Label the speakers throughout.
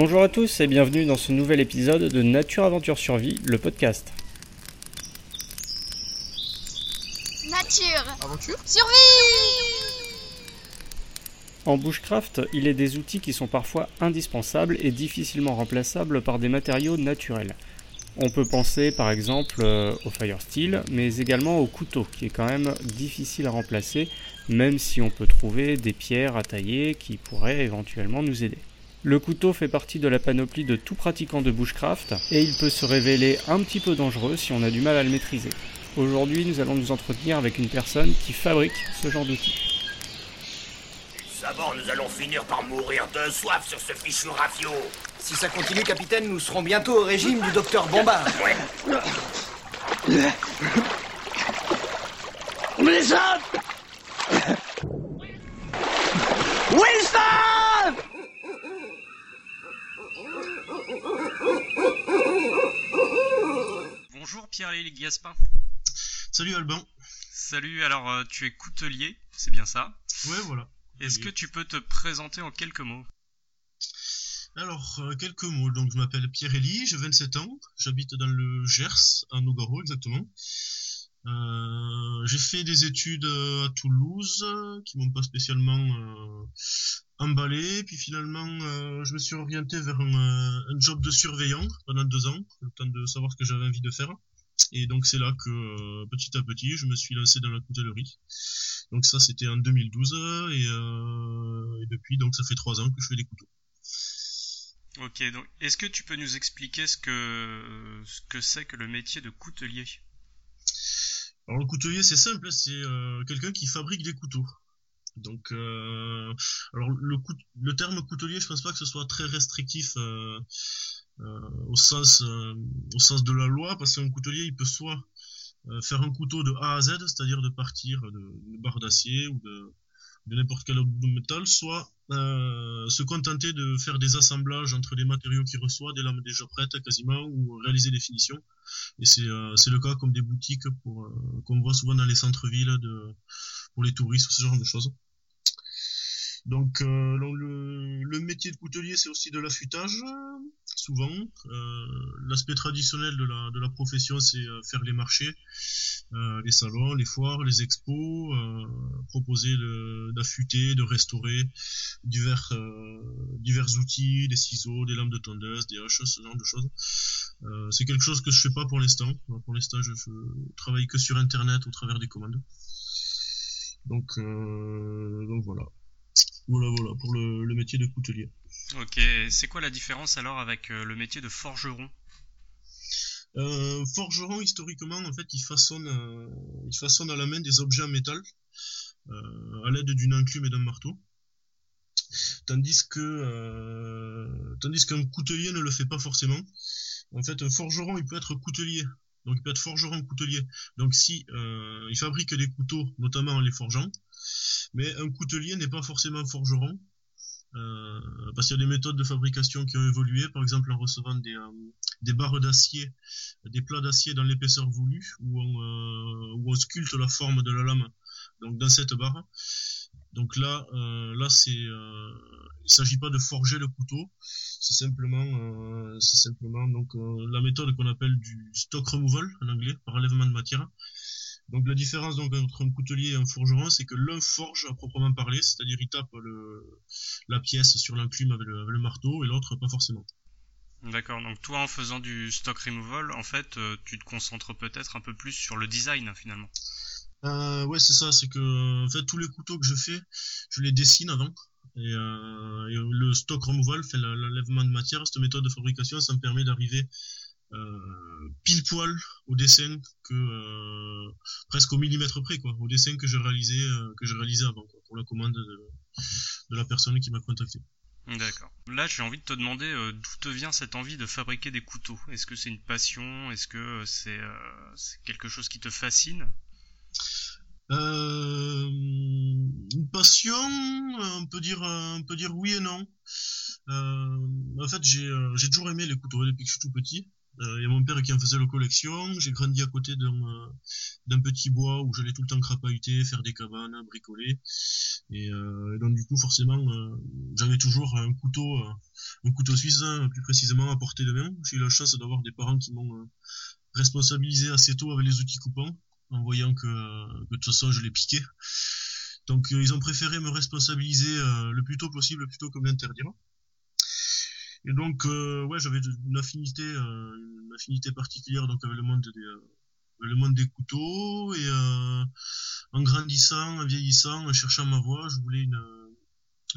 Speaker 1: Bonjour à tous et bienvenue dans ce nouvel épisode de Nature Aventure Survie, le podcast.
Speaker 2: Nature
Speaker 3: Aventure
Speaker 2: Survie
Speaker 1: En bushcraft, il est des outils qui sont parfois indispensables et difficilement remplaçables par des matériaux naturels. On peut penser par exemple euh, au fire steel, mais également au couteau, qui est quand même difficile à remplacer, même si on peut trouver des pierres à tailler qui pourraient éventuellement nous aider. Le couteau fait partie de la panoplie de tout pratiquant de bushcraft, et il peut se révéler un petit peu dangereux si on a du mal à le maîtriser. Aujourd'hui, nous allons nous entretenir avec une personne qui fabrique ce genre d'outils.
Speaker 4: D'abord, nous allons finir par mourir de soif sur ce fichu rafio.
Speaker 3: Si ça continue, capitaine, nous serons bientôt au régime du docteur Bombard.
Speaker 4: Ouais.
Speaker 5: Wilson Wilson
Speaker 1: Bonjour Pierre-Lélie Gaspin.
Speaker 6: Salut Alban.
Speaker 1: Salut, alors euh, tu es coutelier, c'est bien ça
Speaker 6: Ouais, voilà.
Speaker 1: Est-ce que tu peux te présenter en quelques mots?
Speaker 6: Alors, euh, quelques mots. Donc, je m'appelle Pierre-Élie, j'ai 27 ans. J'habite dans le Gers, à Nogaro exactement. Euh, j'ai fait des études euh, à Toulouse, euh, qui m'ont pas spécialement euh, emballé. Puis finalement, je me suis orienté vers un, job de surveillant pendant deux ans, le temps de savoir ce que j'avais envie de faire. Et donc c'est là que petit à petit, je me suis lancé dans la coutellerie. Donc ça, c'était en 2012 et, depuis, donc ça fait trois ans que je fais des couteaux.
Speaker 1: Ok, donc est-ce que tu peux nous expliquer ce que ce que c'est que le métier de coutelier?
Speaker 6: Alors le coutelier, c'est simple, c'est euh, quelqu'un qui fabrique des couteaux. Donc, euh, le, terme coutelier, je pense pas que ce soit très restrictif euh, au sens de la loi, parce qu'un coutelier, il peut soit faire un couteau de A à Z, c'est-à-dire de partir de- barre d'acier ou de, n'importe quel autre métal, soit se contenter de faire des assemblages entre les matériaux qu'il reçoit, des lames déjà prêtes quasiment, ou réaliser des finitions. Et c'est euh, le cas comme des boutiques pour euh, qu'on voit souvent dans les centres-villes pour les touristes ou ce genre de choses. Donc, euh, le, le métier de coutelier c'est aussi de l'affûtage euh, souvent. Euh, L'aspect traditionnel de la profession c'est euh, faire les marchés, euh, les salons, les foires, les expos, proposer d'affûter, de restaurer divers divers outils, des ciseaux, des lames de tondeuse, des haches, ce genre de choses. C'est quelque chose que je fais pas pour l'instant. Pour l'instant, je, je travaille que sur Internet au travers des commandes. Donc, donc voilà. Voilà, voilà, pour le, le métier de coutelier.
Speaker 1: Ok, c'est quoi la différence alors avec euh, le métier de forgeron?
Speaker 6: Euh, forgeron, historiquement, en fait, il façonne, euh, il façonne à la main des objets en métal euh, à l'aide d'une enclume et d'un marteau. Tandis que, tandis qu'un coutelier ne le fait pas forcément. En fait, un forgeron, il peut être coutelier. Donc, il peut être forgeron coutelier. Donc, si il fabrique des couteaux, notamment en les forgeant, mais un coutelier n'est pas forcément forgeron. Euh, parce qu'il y a des méthodes de fabrication qui ont évolué, par exemple en recevant des, euh, barres d'acier, des plats d'acier dans l'épaisseur voulue, où on, euh, où on sculpte la forme de la lame donc dans cette barre. Donc là, là c'est, il s'agit pas de forger le couteau, c'est simplement, c'est simplement donc la méthode qu'on appelle du stock removal en anglais, par enlèvement de matière. Donc la différence donc entre un coutelier et un forgeron, c'est que l'un forge à proprement parler, c'est-à-dire il tape le, la pièce sur l'enclume avec le, avec le marteau, et l'autre pas forcément.
Speaker 1: D'accord, donc toi en faisant du stock removal, en fait, euh, tu te concentres peut-être un peu plus sur le design finalement.
Speaker 6: Euh, ouais, c'est ça, c'est que en fait tous les couteaux que je fais, je les dessine avant. Et, euh, et le stock removal fait l'enlèvement de matière. Cette méthode de fabrication, ça me permet d'arriver euh, pile poil au dessin que euh, presque au millimètre près, quoi, au dessin que j'ai réalisé euh, que j'ai réalisé avant, quoi, pour la commande de, de la personne qui m'a contacté.
Speaker 1: D'accord. Là, j'ai envie de te demander d'où te vient cette envie de fabriquer des couteaux? Est-ce que c'est une passion? Est-ce que c'est quelque chose qui te fascine?
Speaker 6: Une passion, on peut dire, on peut dire oui et non. En fait, j'ai, j'ai toujours aimé les couteaux depuis que je suis tout petit. Il y a mon père qui en faisait la collection. J'ai grandi à côté d'un petit bois où j'allais tout le temps crapahuter, faire des cabanes, bricoler. Et, donc du coup, forcément, j'avais toujours un couteau, un couteau suisse, hein, plus précisément à portée de main. J'ai eu la chance d'avoir des parents qui m'ont responsabilisé assez tôt avec les outils coupants, en voyant que, de toute façon je les piquais. Donc euh, ils ont préféré me responsabiliser euh, le plus tôt possible plutôt que m'interdire. Et donc euh, ouais j'avais une affinité une affinité particulière donc avec le monde des le monde des couteaux. Et en grandissant, en vieillissant, en cherchant ma voie, je voulais une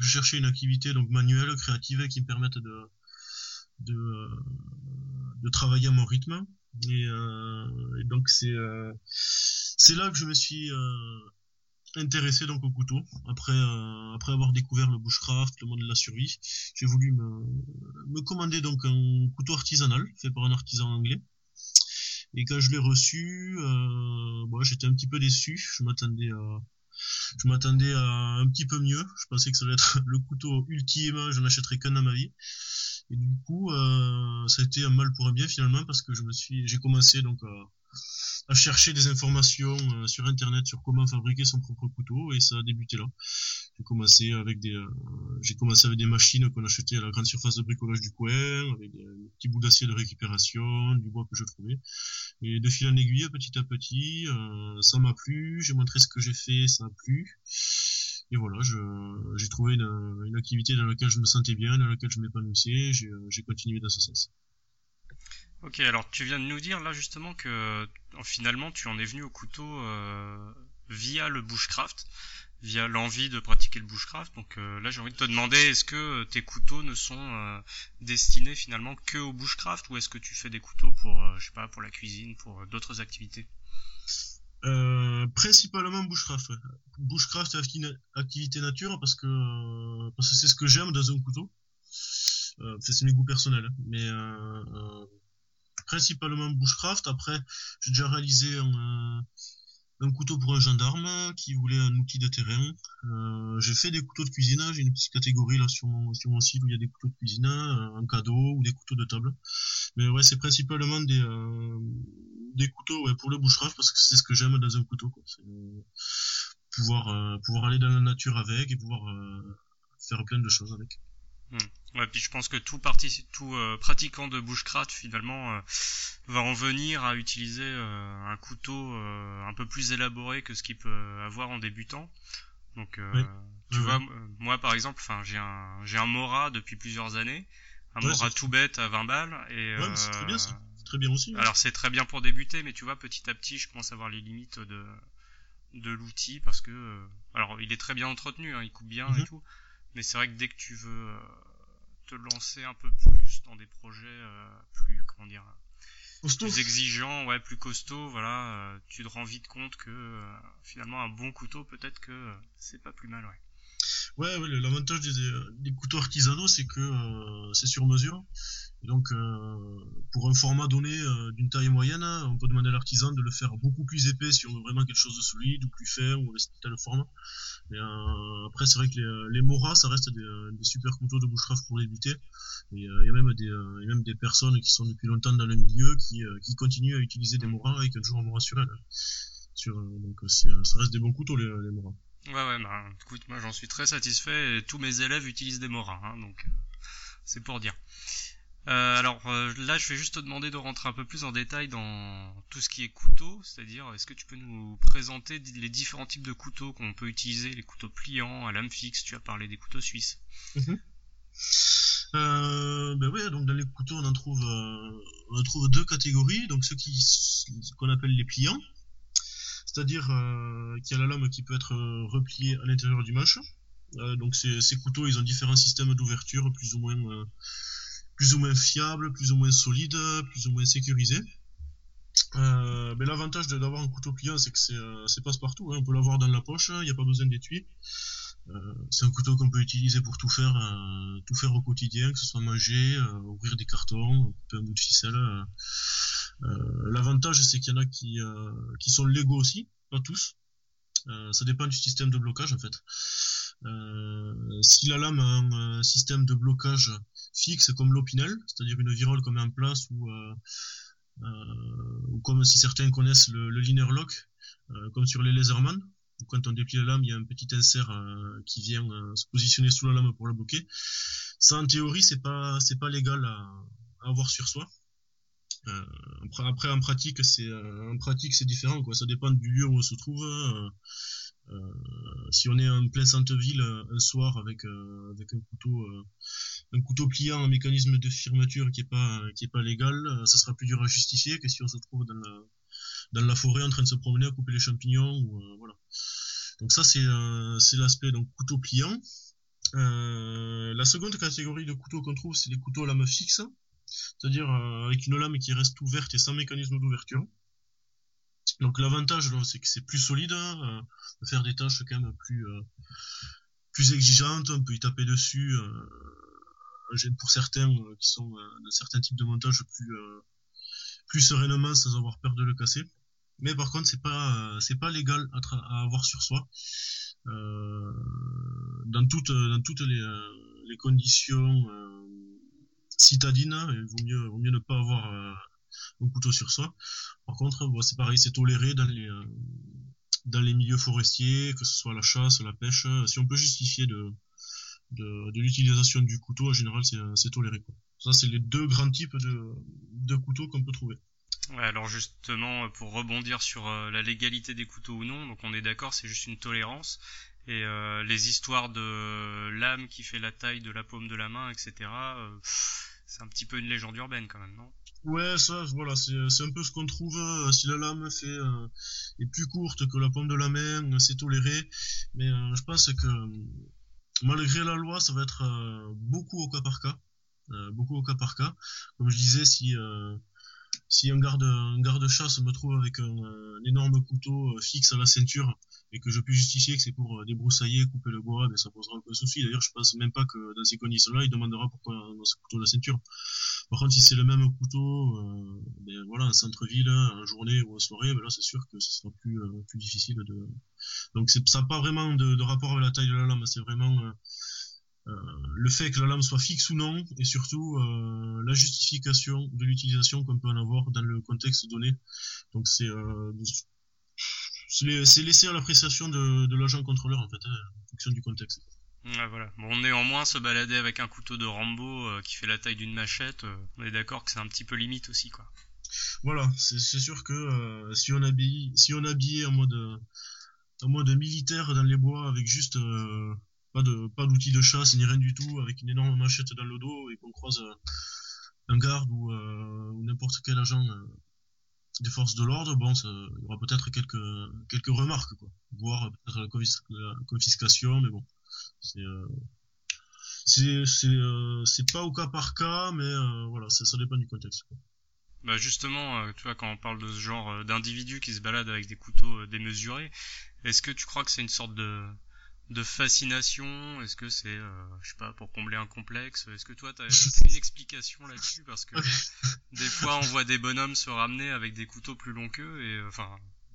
Speaker 6: je cherchais une activité donc manuelle, créative qui me permette de de, de travailler à mon rythme. Et, et donc c'est c'est là que je me suis intéressé donc au couteau. Après, euh, après avoir découvert le bushcraft, le monde de la survie, j'ai voulu me, me commander donc un couteau artisanal fait par un artisan anglais. Et quand je l'ai reçu, euh, j'étais un petit peu déçu. Je m'attendais à, je m'attendais à un petit peu mieux. Je pensais que ça allait être le couteau ultime. Je n'achèterais qu'un dans ma vie. Et du coup, euh, ça a été un mal pour un bien finalement parce que je me suis, j'ai commencé donc à à chercher des informations euh, sur internet sur comment fabriquer son propre couteau et ça a débuté là. J'ai commencé avec des euh, j'ai commencé avec des machines qu'on achetait à la grande surface de bricolage du coin, avec des, petits bouts d'acier de récupération, du bois que je trouvais. Et de fil en aiguille, petit à petit, euh, ça m'a plu, j'ai montré ce que j'ai fait, ça a plu. Et voilà, j'ai trouvé une, une, activité dans laquelle je me sentais bien, dans laquelle je m'épanouissais, j'ai continué dans ce sens.
Speaker 1: Ok, alors tu viens de nous dire là justement que euh, finalement tu en es venu au couteau euh, via le bushcraft, via l'envie de pratiquer le bushcraft. Donc euh, là j'ai envie de te demander est-ce que tes couteaux ne sont destinés finalement que au bushcraft ou est-ce que tu fais des couteaux pour je sais pas pour la cuisine, pour d'autres activités?
Speaker 6: Principalement bushcraft. Bushcraft activité nature parce que parce que c'est ce que j'aime dans un couteau. c'est mes goûts personnels, hein. mais principalement bushcraft. Après, j'ai déjà réalisé un, couteau pour un gendarme qui voulait un outil de terrain. Euh, j'ai fait des couteaux de cuisine. J'ai une petite catégorie là sur mon, sur mon site où il y a des couteaux de cuisine, euh, un cadeau ou des couteaux de table. Mais ouais, c'est principalement des, euh, des couteaux pour le bushcraft parce que c'est ce que j'aime dans un couteau. Quoi. pouvoir, pouvoir aller dans la nature avec et pouvoir faire plein de choses avec.
Speaker 1: Hmm. Ouais, puis je pense que tout, parti, tout euh, pratiquant de bushcraft finalement euh, va en venir à utiliser euh, un couteau un peu plus élaboré que ce qu'il peut avoir en débutant. Donc tu vois, moi par exemple, enfin j'ai un j'ai un Mora depuis plusieurs années, un Mora tout bête à 20 balles et
Speaker 6: ouais, c'est très bien ça. Très bien aussi.
Speaker 1: Alors c'est très bien pour débuter, mais tu vois petit à petit je commence à voir les limites de de l'outil parce que alors il est très bien entretenu, hein, il coupe bien et mhm. tout, mais c'est vrai que dès que tu veux te lancer un peu plus dans des projets euh, plus comment dire plus exigeants, ouais, plus costauds, voilà, euh, tu te rends vite compte que euh, finalement un bon couteau peut-être que c'est pas plus mal, ouais.
Speaker 6: Ouais, ouais l'avantage des, couteaux artisanaux, c'est que c'est sur mesure. Et donc, pour un format donné d'une taille moyenne, on peut demander à l'artisan de le faire beaucoup plus épais si on veut vraiment quelque chose de solide ou plus fin ou avec tel format. Mais euh, après, c'est vrai que les, euh, les Moras, ça reste des, euh, des, super couteaux de bushcraft pour débuter. Et il y a même des, y a même des personnes qui sont depuis longtemps dans le milieu qui, qui continuent à utiliser des Moras avec un jour un Mora sur elle. Sur, donc ça reste des bons couteaux les, les Moras.
Speaker 1: Ouais ouais bah écoute moi j'en suis très satisfait et tous mes élèves utilisent des Moras hein, donc c'est pour dire. Euh, alors euh, là, je vais juste te demander de rentrer un peu plus en détail dans tout ce qui est couteau, c'est-à-dire est-ce que tu peux nous présenter les différents types de couteaux qu'on peut utiliser, les couteaux pliants, à lame fixe, tu as parlé des couteaux suisses.
Speaker 6: Mhm. Euh, ben oui, donc dans les couteaux on en trouve deux catégories, donc ceux qu'on appelle les pliants, c'est-à-dire qu'il y a la lame qui peut être repliée à l'intérieur du manche. donc ces, couteaux ils ont différents systèmes d'ouverture plus ou moins plus ou moins fiable, plus ou moins solide, plus ou moins sécurisé. Euh, mais l'avantage d'avoir un couteau pliant, c'est que c'est euh, passe-partout. Hein. On peut l'avoir dans la poche, il n'y a pas besoin d'étui. Euh, c'est un couteau qu'on peut utiliser pour tout faire, euh, tout faire au quotidien, que ce soit manger, euh, ouvrir des cartons, couper un bout de ficelle. L'avantage, c'est qu'il y en a qui, qui sont légaux aussi, pas tous. ça dépend du système de blocage en fait. si la lame a un, système de blocage fixe comme l'Opinel, c'est-à-dire une virole met en place ou, comme si certains connaissent le, liner lock, comme sur les Laserman, quand on déplie la lame, il y a un petit insert qui vient se positionner sous la lame pour la bloquer. Ça, en théorie, c'est pas pas légal à avoir sur soi. Euh, après, en pratique, c'est euh, différent. Ça dépend du lieu où on se trouve. Euh, euh si on est en plein centre-ville un soir avec un couteau pliant, un mécanisme de fermeture qui est pas légal, ça sera plus dur à justifier que si on se trouve dans la forêt en train de se promener à couper les champignons. Donc ça c'est l'aspect couteau pliant. la seconde catégorie de couteaux qu'on trouve c'est les couteaux à lame fixe c'est-à-dire euh, avec une lame qui reste ouverte et sans mécanisme d'ouverture. Donc l'avantage c'est que c'est plus solide, hein, euh, de faire des tâches quand même plus euh, plus exigeantes, on peut y taper dessus. pour certains qui sont de certains types de montage plus plus sereinement sans avoir peur de le casser. Mais par contre c'est pas c'est pas légal à, avoir sur soi. dans toutes dans toutes les conditions citadine, il vaut mieux, ne pas avoir euh, un couteau sur soi. Par contre, c'est pareil, c'est toléré dans les, euh, dans les milieux forestiers, que ce soit la chasse, la pêche. Si on peut justifier de, l'utilisation du couteau, en général, c'est toléré. Quoi. Ça, c'est les deux grands types de, couteaux qu'on peut trouver.
Speaker 1: Alors justement, pour rebondir sur euh, la légalité des couteaux ou non, donc on est d'accord, c'est juste une tolérance. Et les histoires de lame qui fait la taille de la paume de la main, etc c'est un petit peu une légende urbaine quand même, non?
Speaker 6: Ouais, ça, voilà, c'est un peu ce qu'on trouve. Euh, si la lame fait euh, est plus courte que la paume de la main, c'est toléré. Mais euh, je pense que malgré la loi, ça va être beaucoup au cas par cas, beaucoup au cas par cas. Comme je disais, si si un garde un garde chasse me trouve avec un, énorme couteau fixe à la ceinture et que je puis justifier que c'est pour euh, débroussailler, couper le bois, mais ça posera aucun souci. D'ailleurs, je pense même pas que dans ces conditions-là, il demandera pourquoi dans ce couteau de la ceinture. Par contre, si c'est le même couteau, euh, ben voilà, en centre-ville, en journée ou en soirée, ben là, c'est sûr que ce sera plus euh, plus difficile de. Donc, ça n'a pas vraiment de, de, rapport avec la taille de la lame. C'est vraiment euh, le fait que la lame soit fixe ou non, et surtout la justification de l'utilisation qu'on peut en avoir dans le contexte donné. Donc c'est c'est laissé à l'appréciation de, de l'agent contrôleur en fait, hein, en fonction du contexte.
Speaker 1: Ouais, voilà. Bon, néanmoins, se balader avec un couteau de Rambo euh, qui fait la taille d'une machette, euh, on est d'accord que c'est un petit peu limite aussi, quoi.
Speaker 6: Voilà, c'est sûr que euh, si on habille, si on habillait en mode, en mode militaire dans les bois avec juste pas pas d'outils de chasse ni rien du tout, avec une énorme machette dans le dos et qu'on croise un garde ou, ou n'importe quel agent des forces de l'ordre, bon, ça, il y aura peut-être quelques quelques remarques, quoi, voire peut-être la, confiscation, mais bon, c'est euh, euh, pas au cas par cas, mais euh, voilà, ça, dépend du contexte.
Speaker 1: Bah justement, tu vois, quand on parle de ce genre d'individus qui se baladent avec des couteaux démesurés, est-ce que tu crois que c'est une sorte de de fascination Est-ce que c'est, euh, je sais pas, pour combler un complexe Est-ce que toi, tu as une explication là-dessus Parce que des fois, on voit des bonhommes se ramener avec des couteaux plus longs qu'eux, et euh, enfin,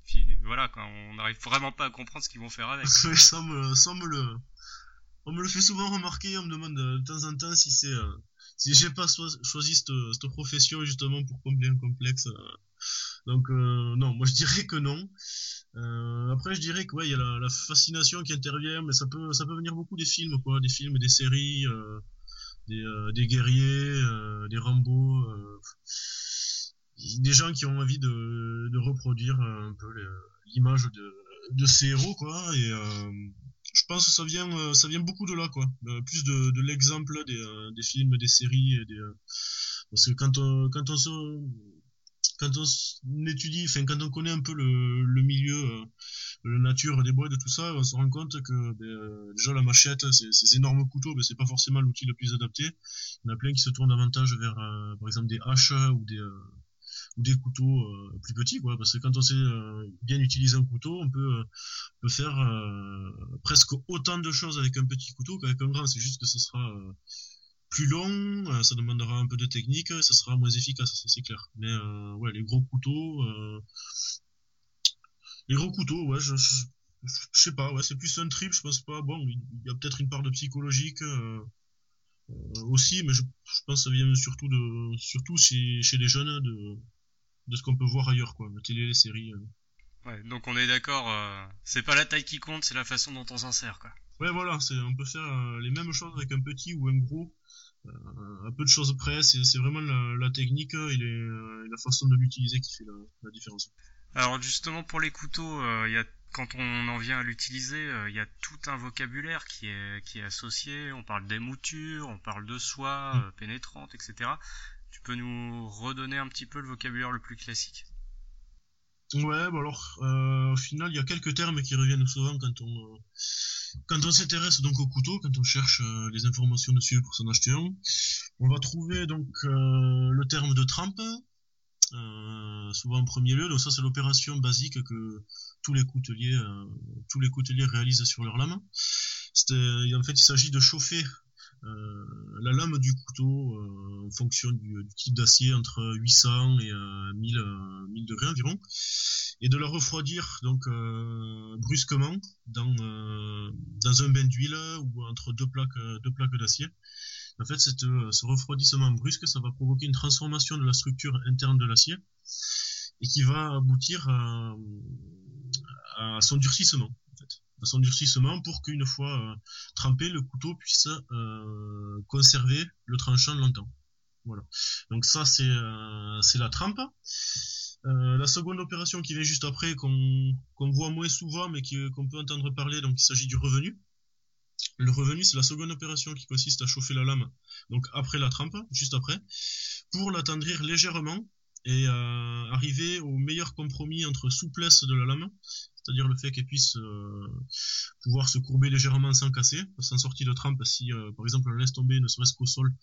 Speaker 1: puis voilà, quand on n'arrive vraiment pas à comprendre ce qu'ils vont faire avec.
Speaker 6: ça, me, ça me le, on me le fait souvent remarquer. On me demande de, temps en temps si c'est, euh, si j'ai pas choisi cette, cette, profession justement pour combler un complexe. Donc non, moi je dirais que non. Euh, après, je dirais que ouais, il y a la, fascination qui intervient, mais ça peut, ça peut venir beaucoup des films, quoi, des films, des séries, euh, des, euh, des, guerriers, euh, des Rambo, euh, des gens qui ont envie de, de reproduire un peu l'image de, de ces héros, quoi. Et je pense que ça vient, ça vient beaucoup de là, quoi. plus de, l'exemple des, des films, des séries, des, parce que quand quand on se quand on étudie, enfin quand on connaît un peu le, milieu, euh, la nature des bois, de tout ça, on se rend compte que ben, euh, déjà la machette, ces énormes couteaux, ben, c'est pas forcément l'outil le plus adapté. Il y en a plein qui se tournent davantage vers, euh, par exemple, des haches ou des ou des couteaux plus petits, quoi. Parce que quand on sait bien utiliser un couteau, on peut faire presque autant de choses avec un petit couteau qu'avec un grand. C'est juste que ce sera plus long, euh, ça demandera un peu de technique, ça sera moins efficace, c'est clair. Mais euh, ouais, les gros couteaux, euh, les gros couteaux, ouais, je, je sais pas, ouais, c'est plus un trip, je pense pas. Bon, il y a peut-être une part de psychologique euh, euh, aussi, mais je, je, pense que ça vient surtout de, surtout chez, chez les jeunes de, de ce qu'on peut voir ailleurs, quoi, la télé, les séries. Euh.
Speaker 1: Ouais, donc on est d'accord, euh, c'est pas la taille qui compte, c'est la façon dont on s'en sert, quoi.
Speaker 6: Ouais, voilà, c'est, on peut faire les mêmes choses avec un petit ou un gros, un peu de choses près. C'est, vraiment la, technique et, les, la façon de l'utiliser qui fait la, différence.
Speaker 1: Alors justement pour les couteaux, quand on en vient à l'utiliser, il y a tout un vocabulaire qui est, associé. On parle d'émouture, on parle de soie pénétrante, etc. Tu peux nous redonner un petit peu le vocabulaire le plus classique?
Speaker 6: Ouais, bah alors, euh, au final, il y a quelques termes qui reviennent souvent quand on euh, quand on s'intéresse donc au couteau, quand on cherche euh, les informations dessus pour s'en acheter un. On va trouver donc le terme de trempe, souvent en premier lieu. Donc ça, c'est l'opération basique que tous les couteliers tous les couteliers réalisent sur leur lame. en fait, il s'agit de chauffer la lame du couteau euh, fonctionne du, du type d'acier entre 800 et 1000, euh, 1000 degrés environ, et de la refroidir donc brusquement dans un bain d'huile ou entre deux plaques d'acier. En fait, ce refroidissement brusque, ça va provoquer une transformation de la structure interne de l'acier et qui va aboutir à, son durcissement durcissement pour qu'une fois euh, trempé, le couteau puisse euh, conserver le tranchant longtemps. Voilà. Donc ça c'est euh, la trempe. la seconde opération qui vient juste après, qu'on voit moins souvent, mais qu'on peut entendre parler, donc il s'agit du revenu. Le revenu, c'est la seconde opération qui consiste à chauffer la lame, donc après la trempe, juste après, pour l'attendrir légèrement et arriver au meilleur compromis entre souplesse de la lame, c'est-à-dire le fait qu'elle puisse euh, pouvoir se courber légèrement sans casser, sans sortie de trempe, si euh, par exemple on laisse tomber ne serait-ce qu'au sol,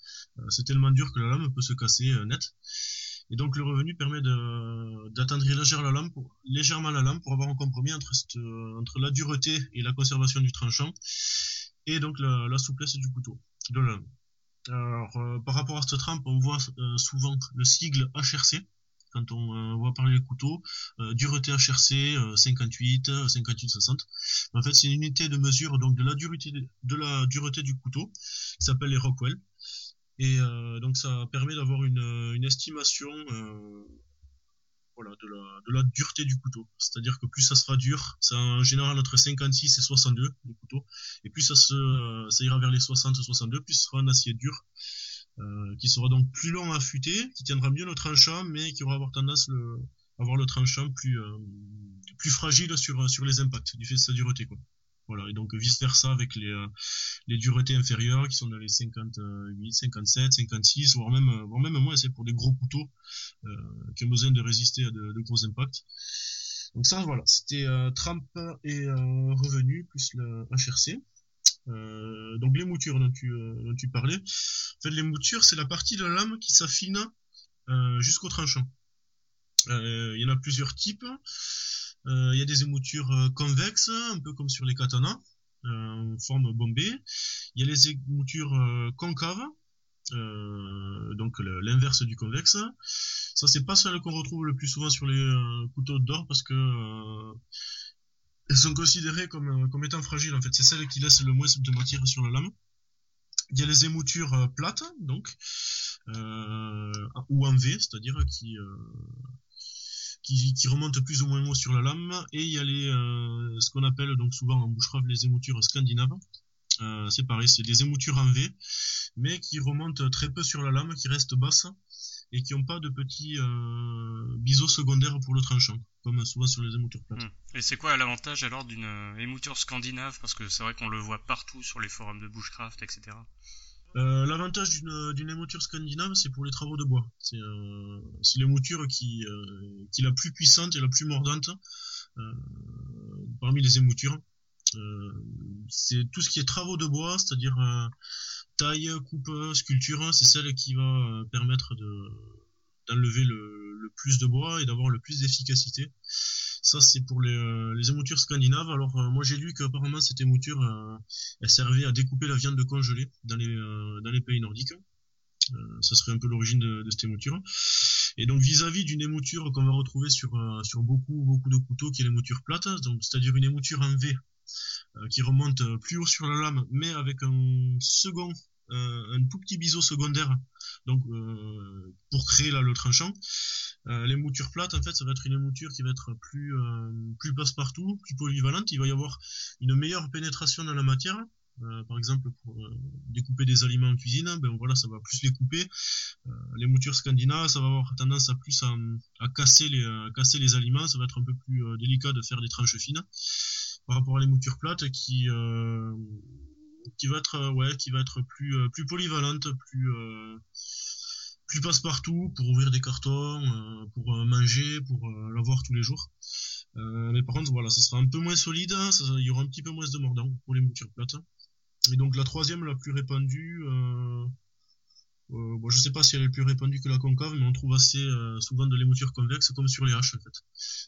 Speaker 6: c'est tellement dur que la lame peut se casser net. Et donc le revenu permet d'attendrir légèrement la lame pour, avoir un compromis entre, la dureté et la conservation du tranchant, et donc la, la souplesse du couteau, de la lame. Alors, par rapport à cette trempe, on voit souvent le sigle HRC, quand on euh, voit parler les couteaux, euh, dureté HRC 58, 58 60. En fait, c'est une unité de mesure donc de la dureté de la dureté du couteau qui s'appelle les Rockwell. Et euh, donc ça permet d'avoir une, une estimation voilà, de la, dureté du couteau. C'est-à-dire que plus ça sera dur, c'est en général entre 56 et 62 les couteaux, et plus ça, ça ira vers les 60-62, plus ce sera un acier dur. Euh, qui sera donc plus long à affûter, qui tiendra mieux le tranchant, mais qui aura avoir tendance le, avoir le tranchant plus euh, plus fragile sur sur les impacts du fait de sa dureté quoi. Voilà, et donc vice versa avec les euh, les duretés inférieures qui sont dans les 58, 57, 56, voire même voire même moins, c'est pour des gros couteaux qui ont besoin de résister à de, de gros impacts. Donc ça voilà, c'était Trump et revenu plus le HRC. Euh, donc les moutures dont tu, euh, dont tu parlais. En fait, les moutures, c'est la partie de la lame qui s'affine euh, jusqu'au tranchant. Il y en a plusieurs types. Il y a des émoutures convexes, un peu comme sur les katanas, en forme bombée. Il y a les émoutures concaves, donc l'inverse du convexe. Ça, c'est pas celle qu'on retrouve le plus souvent sur les couteaux d'or parce que elles sont considérées comme, euh, comme étant fragiles en fait. C'est celles qui laissent le moins de matière sur la lame. Il y a les émoutures euh, plates, donc, euh, ou en V, c'est-à-dire qui, euh, qui, remontent plus ou moins haut sur la lame. Et il y a les, euh, ce qu'on appelle donc souvent en boucherave les émoutures scandinaves. c'est pareil, c'est des émoutures en V, mais qui remontent très peu sur la lame, qui restent basses et qui n'ont pas de petits euh, biseaux secondaires pour le tranchant, comme souvent sur les émoutures plates.
Speaker 1: Hmm. Et c'est quoi l'avantage alors d'une euh, émouture scandinave? Parce que c'est vrai qu'on le voit partout sur les forums de bushcraft, etc.
Speaker 6: Euh, L'avantage d'une émouture scandinave, c'est pour les travaux de bois. C'est euh, l'émouture qui, euh, qui est la plus puissante et la plus mordante euh, parmi les émoutures. c'est tout ce qui est travaux de bois, c'est-à-dire taille, coupe, sculpture, c'est celle qui va euh, permettre de d'enlever le, le, plus de bois et d'avoir le plus d'efficacité. Ça, c'est pour les, euh, émoutures scandinaves. Alors, euh, moi, j'ai lu qu'apparemment, cette émouture, elle servait à découper la viande congelée dans les, pays nordiques. ça serait un peu l'origine de, cette émouture. Et donc vis-à-vis d'une émouture qu'on va retrouver sur euh, beaucoup de couteaux, qui est l'émouture plate, donc c'est-à-dire une émouture en V euh, qui remonte plus haut sur la lame, mais avec un second un tout petit biseau secondaire, donc pour créer le tranchant. Euh, l'émouture plate, en fait, ça va être une émouture qui va être plus plus passe-partout, plus polyvalente. Il va y avoir une meilleure pénétration dans la matière. Euh, par exemple, pour euh, découper des aliments en cuisine, ben voilà, ça va plus les couper. Euh, les moutures scandinaves, ça va avoir tendance à plus à, casser les casser les aliments. Ça va être un peu plus délicat de faire des tranches fines par rapport à les moutures plates qui qui va être ouais qui va être plus plus polyvalente, plus plus passe-partout pour ouvrir des cartons, pour manger, pour l'avoir tous les jours. mais par contre, voilà, ça sera un peu moins solide, il y aura un petit peu moins de mordant pour les moutures plates. Et donc la troisième, la plus répandue, euh, euh, bon, je sais pas si elle est plus répandue que la concave, mais on trouve assez euh, souvent de l'émouture convexe comme sur les haches en fait.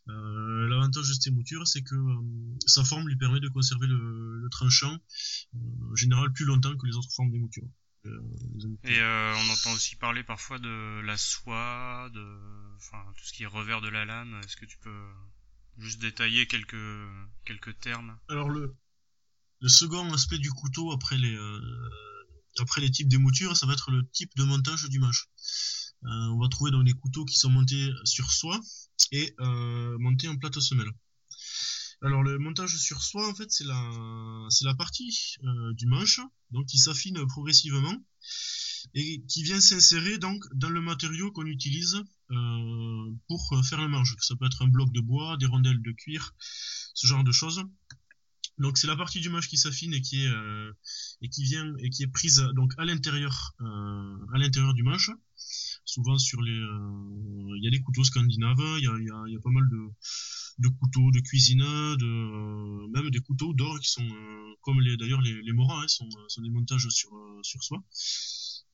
Speaker 6: Euh, L'avantage de cette émouture, c'est que euh, sa forme lui permet de conserver le, le tranchant en général plus longtemps que les autres formes d'émouture.
Speaker 1: Et on entend aussi parler parfois de la soie, de, enfin tout ce qui est revers de la lame. Est-ce que tu peux juste détailler quelques quelques termes?
Speaker 6: Alors le le second aspect du couteau après les euh, après les types d'émoutures, ça va être le type de montage du manche. Euh, on va trouver dans les couteaux qui sont montés sur soie et euh, montés en plate semelle. Alors le montage sur soie, en fait, c'est la partie du manche donc qui s'affine progressivement et qui vient s'insérer donc dans le matériau qu'on utilise pour faire le manche. Ça peut être un bloc de bois, des rondelles de cuir, ce genre de choses. Donc c'est la partie du manche qui s'affine et qui est euh, et qui vient et qui est prise donc à l'intérieur euh, à l'intérieur du manche. Souvent sur les euh, il y a des couteaux scandinaves, il y a, y, a, y a pas mal de de couteaux de cuisine, de même des couteaux d'or qui sont comme les d'ailleurs les, les morats hein, sont, sont des montages sur sur soi.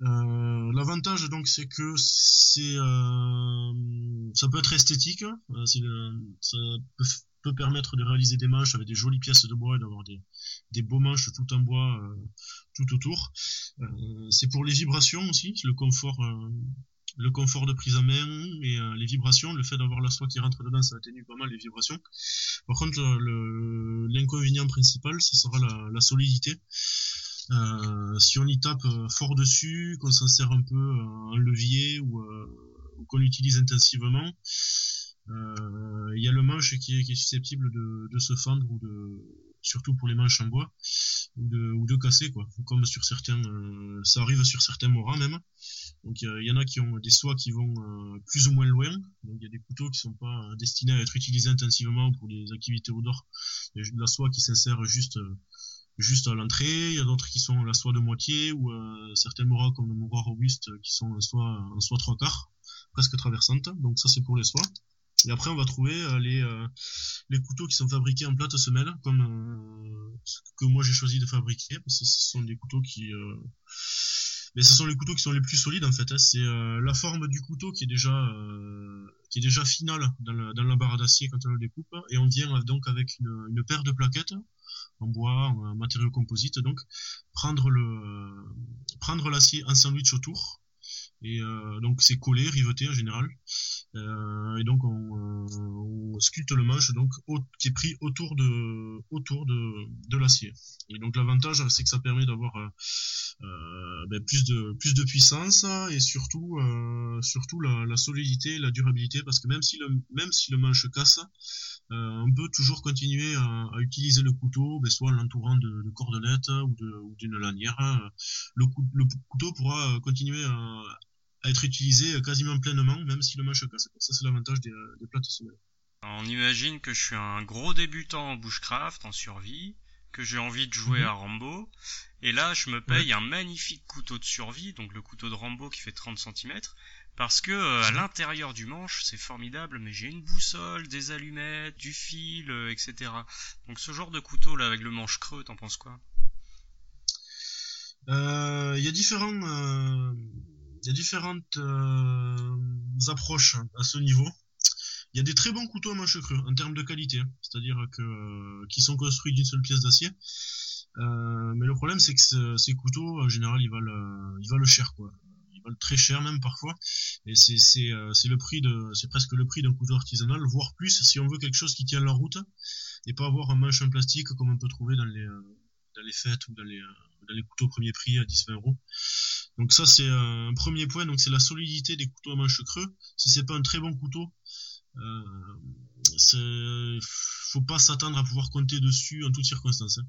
Speaker 6: Euh, L'avantage donc c'est que c'est euh, ça peut être esthétique, ça peut permettre de réaliser des manches avec des jolies pièces de bois et d'avoir des, beaux manches tout en bois euh, tout autour. Euh, c'est pour les vibrations aussi, le confort, euh, le confort de prise à main et les vibrations, le fait d'avoir la soie qui rentre dedans, ça atténue pas mal les vibrations. Par contre, l'inconvénient principal, ce sera la solidité. Euh, si on y tape fort dessus, qu'on s'en sert un peu en levier ou, qu'on l'utilise intensivement, euh, il y a le manche qui est, susceptible de, de, se fendre ou de surtout pour les manches en bois ou de, de casser quoi. Comme sur certains euh, ça arrive sur certains morats même. Donc il y en a qui ont des soies qui vont euh, plus ou moins loin. Donc il y a des couteaux qui sont pas destinés à être utilisés intensivement pour des activités dehors il y a la soie qui s'insère juste juste à l'entrée il y a d'autres qui sont la soie de moitié ou certains morats comme le morat robuste qui sont en soie trois quarts presque traversante donc ça c'est pour les soies et après, on va trouver euh, les, euh, couteaux qui sont fabriqués en plate semelle, comme euh, que moi j'ai choisi de fabriquer, parce que ce sont des couteaux qui... mais ce sont les couteaux qui sont les plus solides en fait. Hein. C'est la forme du couteau qui est déjà qui est déjà finale dans la, barre d'acier quand on le découpe, et on vient donc avec une paire de plaquettes en bois, en matériau composite, donc prendre le prendre l'acier en sandwich autour et euh, donc c'est collé, riveté en général. Euh, et donc on, on, sculpte le manche donc qui est pris autour de autour de, de l'acier. Et donc l'avantage c'est que ça permet d'avoir euh, euh, ben, plus de plus de puissance et surtout euh, surtout la, la, solidité, la durabilité parce que même si le même si le manche casse, euh, on peut toujours continuer à, utiliser le couteau, ben, soit en l'entourant de, de, ou d'une lanière. Le, le couteau pourra continuer à à être utilisé quasiment pleinement, même si le manche casse. Ça, c'est l'avantage des, des plates semelles.
Speaker 1: On imagine que je suis un gros débutant en bushcraft, en survie, que j'ai envie de jouer mhm. à Rambo, et là je me paye un magnifique couteau de survie, donc le couteau de Rambo qui fait 30 cm, parce que euh, à l'intérieur du manche c'est formidable, mais j'ai une boussole, des allumettes, du fil, euh, etc. Donc ce genre de couteau là avec le manche creux, t'en penses quoi?
Speaker 6: Euh, Il y a différents il y a différentes euh, approches à ce niveau. Il y a des très bons couteaux à manche creux en termes de qualité, c'est-à-dire que euh, qui sont construits d'une seule pièce d'acier. Euh, mais le problème c'est que ces couteaux en général ils valent ils valent cher quoi. Ils valent très cher même parfois. Et c'est c'est c'est le prix de c'est presque le prix d'un couteau artisanal, voire plus si on veut quelque chose qui tient la route et pas avoir un manche en plastique comme on peut trouver dans les dans les fêtes ou dans les dans les couteaux premier prix à 10-20 euros. Donc ça c'est un premier point, donc c'est la solidité des couteaux à manche creux. Si c'est pas un très bon couteau, euh, faut pas s'attendre à pouvoir compter dessus en toutes circonstances. Hein.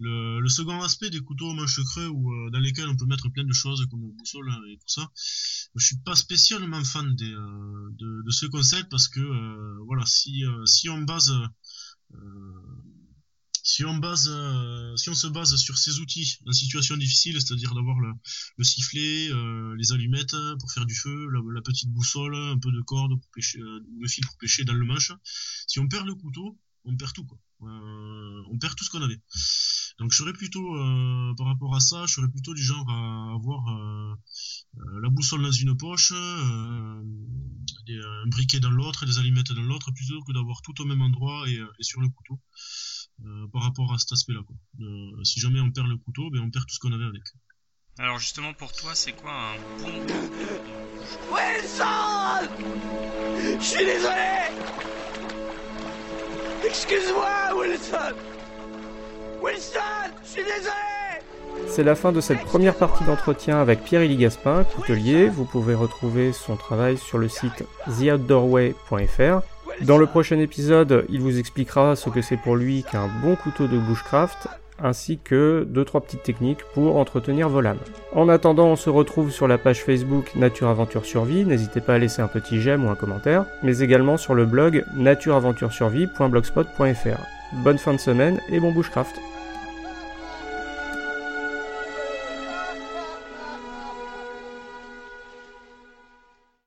Speaker 6: Le, second aspect des couteaux manche creux ou euh, dans lesquels on peut mettre plein de choses comme boussole et tout ça, je suis pas spécialement fan euh, de, de, ce concept parce que euh, voilà si si on base si on base, euh, si on se base sur ces outils en situation difficile, c'est-à-dire d'avoir le, le, sifflet, euh, les allumettes pour faire du feu, la, petite boussole, un peu de corde pour pêcher, euh, le fil pour pêcher dans le manche, si on perd le couteau, on perd tout quoi. on perd tout ce qu'on avait. Donc je serais plutôt, par rapport à ça, je serais plutôt du genre à avoir la boussole dans une poche, un briquet dans l'autre, des allumettes dans l'autre, plutôt que d'avoir tout au même endroit et, et sur le couteau. Euh, par rapport à cet aspect-là. Euh, si jamais on perd le couteau, ben on perd tout ce qu'on avait avec.
Speaker 1: Alors justement pour toi, c'est quoi un bon
Speaker 5: Wilson Je suis désolé! Excuse-moi, Wilson! Wilson Je suis désolé!
Speaker 1: C'est la fin de cette première partie d'entretien avec Pierre-Élie Gaspin, coutelier. Vous pouvez retrouver son travail sur le site theoutdoorway.fr dans le prochain épisode, il vous expliquera ce que c'est pour lui qu'un bon couteau de bushcraft, ainsi que deux trois petites techniques pour entretenir vos lames. En attendant, on se retrouve sur la page Facebook Nature Aventure Survie, n'hésitez pas à laisser un petit j'aime ou un commentaire, mais également sur le blog natureaventuresurvie.blogspot.fr. Bonne fin de semaine et bon bushcraft